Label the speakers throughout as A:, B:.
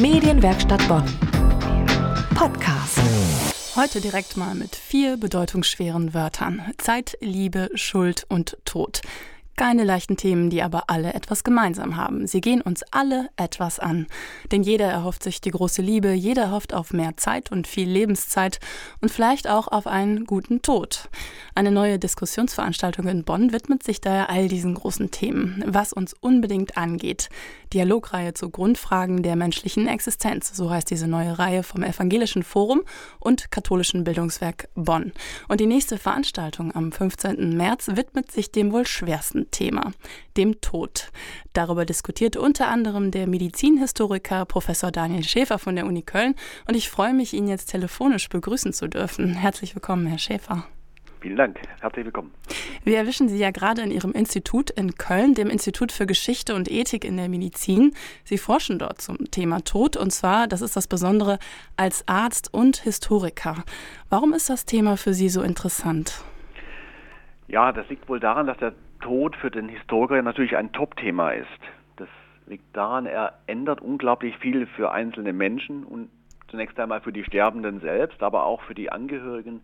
A: Medienwerkstatt Bonn. Podcast.
B: Heute direkt mal mit vier bedeutungsschweren Wörtern. Zeit, Liebe, Schuld und Tod. Keine leichten Themen, die aber alle etwas gemeinsam haben. Sie gehen uns alle etwas an. Denn jeder erhofft sich die große Liebe, jeder hofft auf mehr Zeit und viel Lebenszeit und vielleicht auch auf einen guten Tod. Eine neue Diskussionsveranstaltung in Bonn widmet sich daher all diesen großen Themen, was uns unbedingt angeht. Dialogreihe zu Grundfragen der menschlichen Existenz, so heißt diese neue Reihe vom Evangelischen Forum und Katholischen Bildungswerk Bonn. Und die nächste Veranstaltung am 15. März widmet sich dem wohl schwersten Thema, dem Tod. Darüber diskutiert unter anderem der Medizinhistoriker Professor Daniel Schäfer von der Uni Köln und ich freue mich, ihn jetzt telefonisch begrüßen zu dürfen. Herzlich willkommen, Herr Schäfer.
C: Vielen Dank. Herzlich willkommen.
B: Wir erwischen Sie ja gerade in Ihrem Institut in Köln, dem Institut für Geschichte und Ethik in der Medizin. Sie forschen dort zum Thema Tod und zwar, das ist das Besondere, als Arzt und Historiker. Warum ist das Thema für Sie so interessant?
C: Ja, das liegt wohl daran, dass der Tod für den Historiker natürlich ein Top-Thema ist. Das liegt daran, er ändert unglaublich viel für einzelne Menschen und zunächst einmal für die Sterbenden selbst, aber auch für die Angehörigen,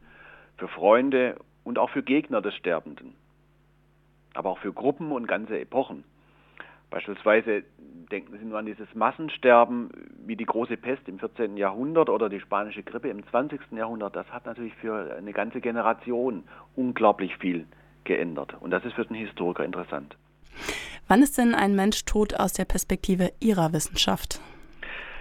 C: für Freunde und auch für Gegner des Sterbenden. Aber auch für Gruppen und ganze Epochen. Beispielsweise denken Sie nur an dieses Massensterben wie die große Pest im 14. Jahrhundert oder die spanische Grippe im 20. Jahrhundert. Das hat natürlich für eine ganze Generation unglaublich viel geändert. Und das ist für den Historiker interessant.
B: Wann ist denn ein Mensch tot aus der Perspektive Ihrer Wissenschaft?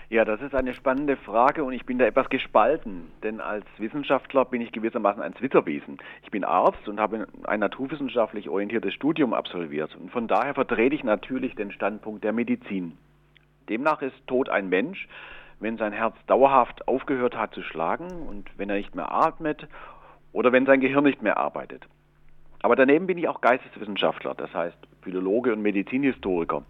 C: Ja, das ist eine spannende Frage und ich bin da etwas gespalten, denn als Wissenschaftler bin ich gewissermaßen ein Zwitterwiesen. Ich bin Arzt und habe ein naturwissenschaftlich orientiertes Studium absolviert und von daher vertrete ich natürlich den Standpunkt der Medizin. Demnach ist Tod ein Mensch, wenn sein Herz dauerhaft aufgehört hat zu schlagen und wenn er nicht mehr atmet oder wenn sein Gehirn nicht mehr arbeitet. Aber daneben bin ich auch Geisteswissenschaftler, das heißt Philologe und Medizinhistoriker.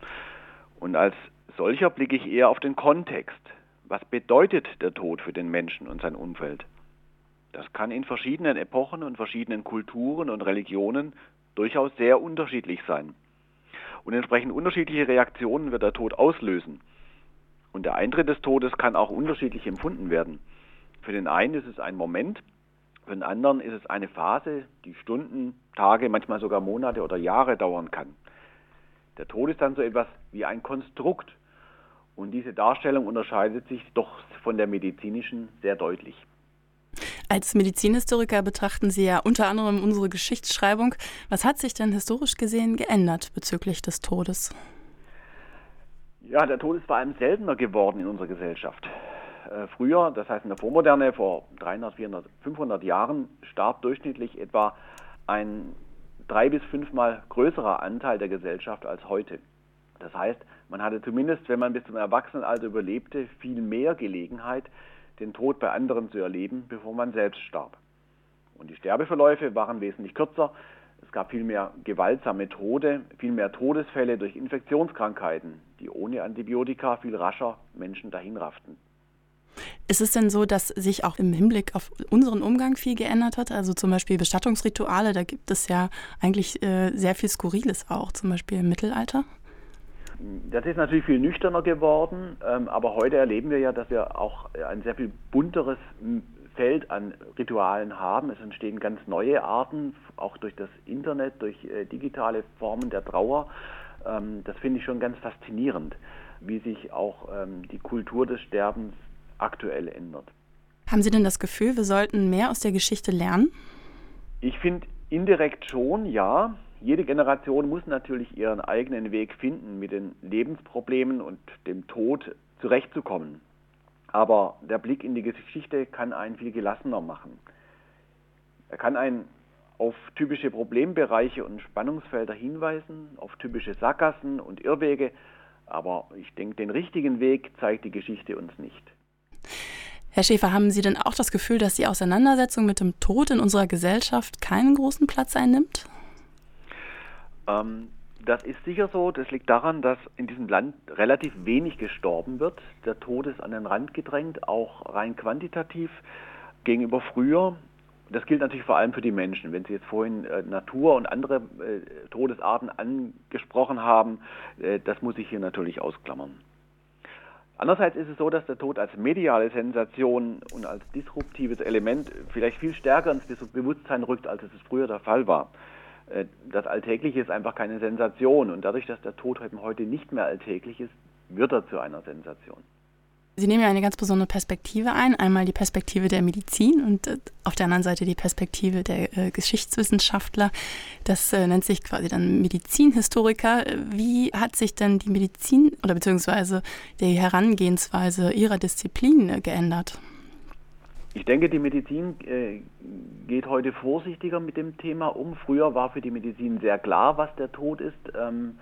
C: Und als solcher blicke ich eher auf den Kontext. Was bedeutet der Tod für den Menschen und sein Umfeld? Das kann in verschiedenen Epochen und verschiedenen Kulturen und Religionen durchaus sehr unterschiedlich sein. Und entsprechend unterschiedliche Reaktionen wird der Tod auslösen. Und der Eintritt des Todes kann auch unterschiedlich empfunden werden. Für den einen ist es ein Moment, für den anderen ist es eine Phase, die Stunden, Tage, manchmal sogar Monate oder Jahre dauern kann. Der Tod ist dann so etwas wie ein Konstrukt. Und diese Darstellung unterscheidet sich doch von der medizinischen sehr deutlich.
B: Als Medizinhistoriker betrachten Sie ja unter anderem unsere Geschichtsschreibung. Was hat sich denn historisch gesehen geändert bezüglich des Todes?
C: Ja, der Tod ist vor allem seltener geworden in unserer Gesellschaft. Äh, früher, das heißt in der Vormoderne, vor 300, 400, 500 Jahren, starb durchschnittlich etwa ein drei bis fünfmal größerer Anteil der Gesellschaft als heute. Das heißt, man hatte zumindest, wenn man bis zum Erwachsenenalter überlebte, viel mehr Gelegenheit, den Tod bei anderen zu erleben, bevor man selbst starb. Und die Sterbeverläufe waren wesentlich kürzer. Es gab viel mehr gewaltsame Tode, viel mehr Todesfälle durch Infektionskrankheiten, die ohne Antibiotika viel rascher Menschen dahinrafften.
B: Ist es denn so, dass sich auch im Hinblick auf unseren Umgang viel geändert hat? Also zum Beispiel Bestattungsrituale, da gibt es ja eigentlich äh, sehr viel Skurriles auch, zum Beispiel im Mittelalter.
C: Das ist natürlich viel nüchterner geworden, ähm, aber heute erleben wir ja, dass wir auch ein sehr viel bunteres Feld an Ritualen haben. Es entstehen ganz neue Arten, auch durch das Internet, durch äh, digitale Formen der Trauer. Ähm, das finde ich schon ganz faszinierend, wie sich auch ähm, die Kultur des Sterbens aktuell ändert.
B: Haben Sie denn das Gefühl, wir sollten mehr aus der Geschichte lernen?
C: Ich finde indirekt schon, ja. Jede Generation muss natürlich ihren eigenen Weg finden, mit den Lebensproblemen und dem Tod zurechtzukommen. Aber der Blick in die Geschichte kann einen viel gelassener machen. Er kann einen auf typische Problembereiche und Spannungsfelder hinweisen, auf typische Sackgassen und Irrwege, aber ich denke, den richtigen Weg zeigt die Geschichte uns nicht.
B: Herr Schäfer, haben Sie denn auch das Gefühl, dass die Auseinandersetzung mit dem Tod in unserer Gesellschaft keinen großen Platz einnimmt?
C: Ähm, das ist sicher so. Das liegt daran, dass in diesem Land relativ wenig gestorben wird. Der Tod ist an den Rand gedrängt, auch rein quantitativ gegenüber früher. Das gilt natürlich vor allem für die Menschen. Wenn Sie jetzt vorhin äh, Natur und andere äh, Todesarten angesprochen haben, äh, das muss ich hier natürlich ausklammern. Andererseits ist es so, dass der Tod als mediale Sensation und als disruptives Element vielleicht viel stärker ins Bewusstsein rückt, als es früher der Fall war. Äh, das Alltägliche ist einfach keine Sensation und dadurch, dass der Tod heute nicht mehr alltäglich ist, wird er zu einer Sensation.
B: Sie nehmen ja eine ganz besondere Perspektive ein. Einmal die Perspektive der Medizin und äh, auf der anderen Seite die Perspektive der äh, Geschichtswissenschaftler. Das äh, nennt sich quasi dann Medizinhistoriker. Wie hat sich denn die Medizin oder beziehungsweise die Herangehensweise Ihrer Disziplin äh, geändert?
C: Ich denke, die Medizin äh, geht heute vorsichtiger mit dem Thema um. Früher war für die Medizin sehr klar, was der Tod ist. Ähm,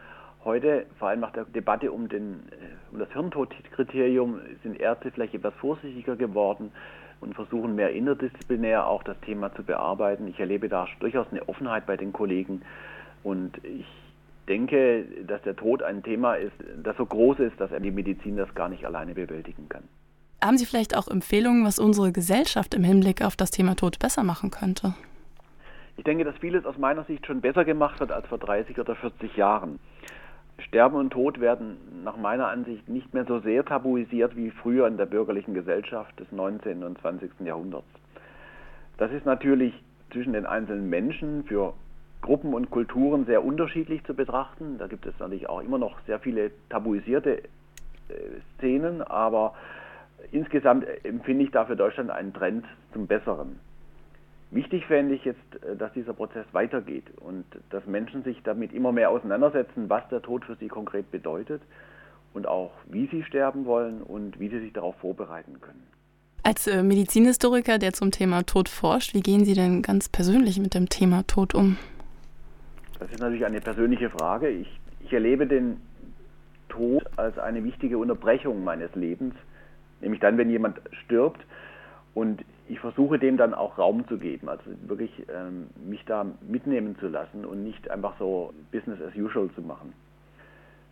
C: Heute, vor allem nach der Debatte um, den, äh, um das Hirntodkriterium, sind Ärzte vielleicht etwas vorsichtiger geworden und versuchen mehr interdisziplinär auch das Thema zu bearbeiten. Ich erlebe da durchaus eine Offenheit bei den Kollegen und ich denke, dass der Tod ein Thema ist, das so groß ist, dass die Medizin das gar nicht alleine bewältigen kann.
B: Haben Sie vielleicht auch Empfehlungen, was unsere Gesellschaft im Hinblick auf das Thema Tod besser machen könnte?
C: Ich denke, dass vieles aus meiner Sicht schon besser gemacht wird als vor 30 oder 40 Jahren. Sterben und Tod werden nach meiner Ansicht nicht mehr so sehr tabuisiert wie früher in der bürgerlichen Gesellschaft des 19. und 20. Jahrhunderts. Das ist natürlich zwischen den einzelnen Menschen für Gruppen und Kulturen sehr unterschiedlich zu betrachten. Da gibt es natürlich auch immer noch sehr viele tabuisierte äh, Szenen, aber insgesamt empfinde ich da für Deutschland einen Trend zum Besseren. Wichtig fände ich jetzt, äh, dass dieser Prozess weitergeht und dass Menschen sich damit immer mehr auseinandersetzen, was der Tod für sie konkret bedeutet und auch wie sie sterben wollen und wie sie sich darauf vorbereiten können.
B: Als äh, Medizinhistoriker, der zum Thema Tod forscht, wie gehen Sie denn ganz persönlich mit dem Thema Tod um?
C: Das ist natürlich eine persönliche Frage. Ich, ich erlebe den Tod als eine wichtige Unterbrechung meines Lebens, nämlich dann, wenn jemand stirbt und ich versuche dem dann auch Raum zu geben, also wirklich ähm, mich da mitnehmen zu lassen und nicht einfach so Business as usual zu machen.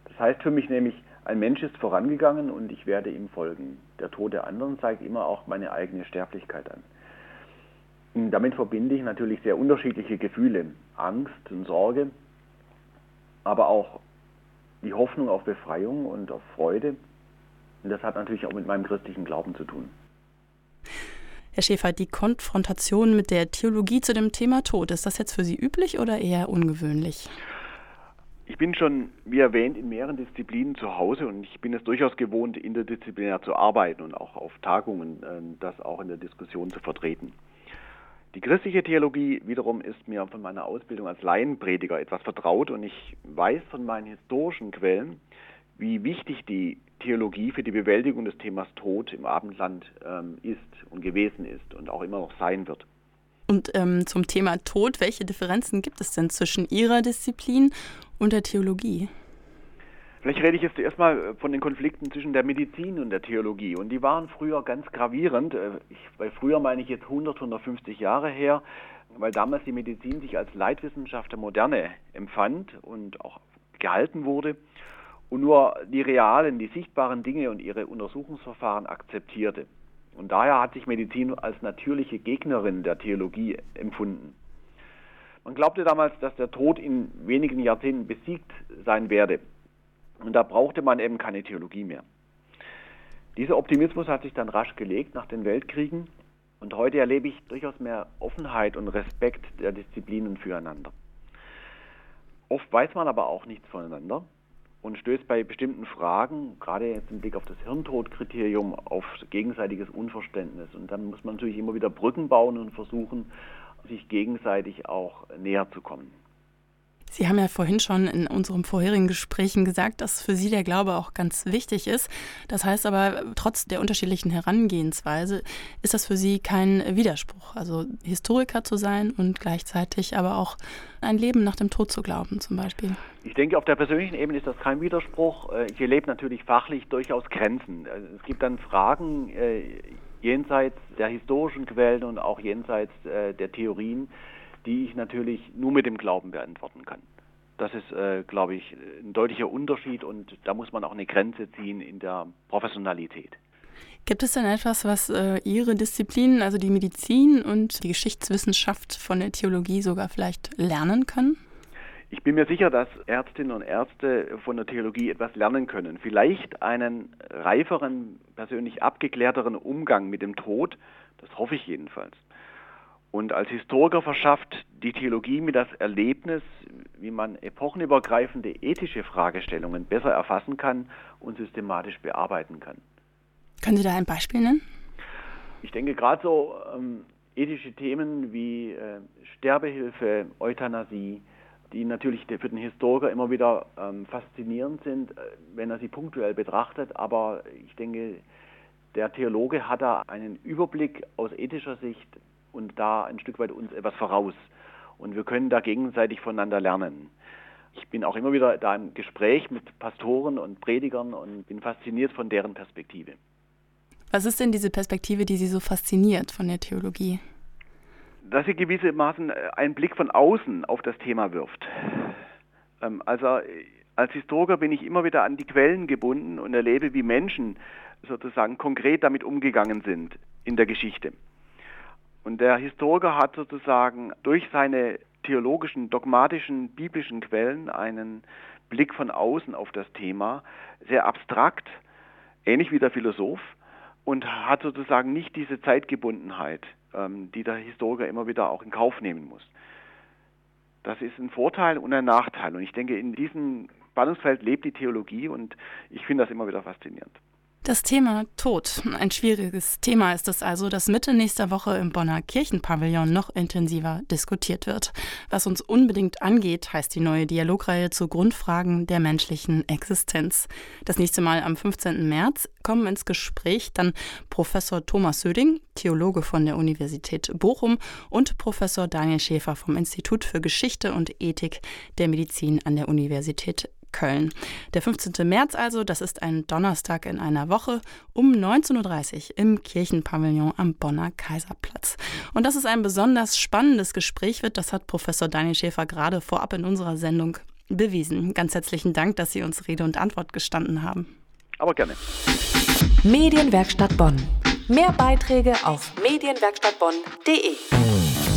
C: Das heißt für mich nämlich, ein Mensch ist vorangegangen und ich werde ihm folgen. Der Tod der anderen zeigt immer auch meine eigene Sterblichkeit an. Und damit verbinde ich natürlich sehr unterschiedliche Gefühle, Angst und Sorge, aber auch die Hoffnung auf Befreiung und auf Freude. Und das hat natürlich auch mit meinem christlichen Glauben zu tun.
B: Herr Schäfer, die Konfrontation mit der Theologie zu dem Thema Tod, ist das jetzt für Sie üblich oder eher ungewöhnlich?
C: Ich bin schon, wie erwähnt, in mehreren Disziplinen zu Hause und ich bin es durchaus gewohnt, interdisziplinär zu arbeiten und auch auf Tagungen äh, das auch in der Diskussion zu vertreten. Die christliche Theologie wiederum ist mir von meiner Ausbildung als Laienprediger etwas vertraut und ich weiß von meinen historischen Quellen, wie wichtig die Theologie für die Bewältigung des Themas Tod im Abendland ähm, ist und gewesen ist und auch immer noch sein wird.
B: Und ähm, zum Thema Tod, welche Differenzen gibt es denn zwischen Ihrer Disziplin und der Theologie?
C: Vielleicht rede ich jetzt erstmal von den Konflikten zwischen der Medizin und der Theologie. Und die waren früher ganz gravierend. Äh, ich, weil früher meine ich jetzt 100, 150 Jahre her, weil damals die Medizin sich als Leitwissenschaft der Moderne empfand und auch gehalten wurde und nur die realen, die sichtbaren Dinge und ihre Untersuchungsverfahren akzeptierte. Und daher hat sich Medizin als natürliche Gegnerin der Theologie empfunden. Man glaubte damals, dass der Tod in wenigen Jahrzehnten besiegt sein werde. Und da brauchte man eben keine Theologie mehr. Dieser Optimismus hat sich dann rasch gelegt nach den Weltkriegen und heute erlebe ich durchaus mehr Offenheit und Respekt der Disziplinen füreinander. Oft weiß man aber auch nichts voneinander und stößt bei bestimmten Fragen, gerade jetzt im Blick auf das Hirntodkriterium, auf gegenseitiges Unverständnis. Und dann muss man natürlich immer wieder Brücken bauen und versuchen, sich gegenseitig auch näher zu kommen.
B: Sie haben ja vorhin schon in unserem vorherigen Gesprächen gesagt, dass für Sie der Glaube auch ganz wichtig ist. Das heißt aber, trotz der unterschiedlichen Herangehensweise ist das für Sie kein Widerspruch. Also Historiker zu sein und gleichzeitig aber auch ein Leben nach dem Tod zu glauben zum Beispiel.
C: Ich denke, auf der persönlichen Ebene ist das kein Widerspruch. Äh, ich erlebe natürlich fachlich durchaus Grenzen. Also es gibt dann Fragen äh, jenseits der historischen Quellen und auch jenseits äh, der Theorien, die ich natürlich nur mit dem Glauben beantworten kann. Das ist, äh, glaube ich, ein deutlicher Unterschied und da muss man auch eine Grenze ziehen in der Professionalität.
B: Gibt es denn etwas, was äh, Ihre Disziplinen, also die Medizin und die Geschichtswissenschaft von der Theologie sogar vielleicht lernen können?
C: Ich bin mir sicher, dass Ärztinnen und Ärzte von der Theologie etwas lernen können. Vielleicht einen reiferen, persönlich abgeklärteren Umgang mit dem Tod, das hoffe ich jedenfalls. Und als Historiker verschafft die Theologie mir das Erlebnis, wie man epochenübergreifende ethische Fragestellungen besser erfassen kann und systematisch bearbeiten kann.
B: Können Sie da ein Beispiel nennen?
C: Ich denke gerade so ähm, ethische Themen wie äh, Sterbehilfe, Euthanasie, die natürlich für den Historiker immer wieder ähm, faszinierend sind, äh, wenn er sie punktuell betrachtet. Aber ich denke, der Theologe hat da einen Überblick aus ethischer Sicht und da ein Stück weit uns etwas voraus. Und wir können da gegenseitig voneinander lernen. Ich bin auch immer wieder da im Gespräch mit Pastoren und Predigern und bin fasziniert von deren Perspektive.
B: Was ist denn diese Perspektive, die Sie so fasziniert von der Theologie?
C: Dass sie gewissermaßen äh, einen Blick von außen auf das Thema wirft. Ähm, also äh, als Historiker bin ich immer wieder an die Quellen gebunden und erlebe, wie Menschen sozusagen konkret damit umgegangen sind in der Geschichte. Und der Historiker hat sozusagen durch seine theologischen, dogmatischen, biblischen Quellen einen Blick von außen auf das Thema, sehr abstrakt, ähnlich wie der Philosoph, und hat sozusagen nicht diese Zeitgebundenheit, ähm, die der Historiker immer wieder auch in Kauf nehmen muss. Das ist ein Vorteil und ein Nachteil. Und ich denke, in diesem Spannungsfeld lebt die Theologie und ich finde das immer wieder faszinierend.
B: Das Thema Tod. Ein schwieriges Thema ist es also, das Mitte nächster Woche im Bonner Kirchenpavillon noch intensiver diskutiert wird. Was uns unbedingt angeht, heißt die neue Dialogreihe zu Grundfragen der menschlichen Existenz. Das nächste Mal am 15. März kommen ins Gespräch dann Professor Thomas Söding, Theologe von der Universität Bochum und Professor Daniel Schäfer vom Institut für Geschichte und Ethik der Medizin an der Universität Köln. Der 15. März also, das ist ein Donnerstag in einer Woche um 19.30 Uhr im Kirchenpavillon am Bonner Kaiserplatz. Und dass es ein besonders spannendes Gespräch wird, das hat Professor Daniel Schäfer gerade vorab in unserer Sendung bewiesen. Ganz herzlichen Dank, dass Sie uns Rede und Antwort gestanden haben.
C: Aber gerne.
A: Medienwerkstatt Bonn. Mehr Beiträge auf medienwerkstattbonn.de.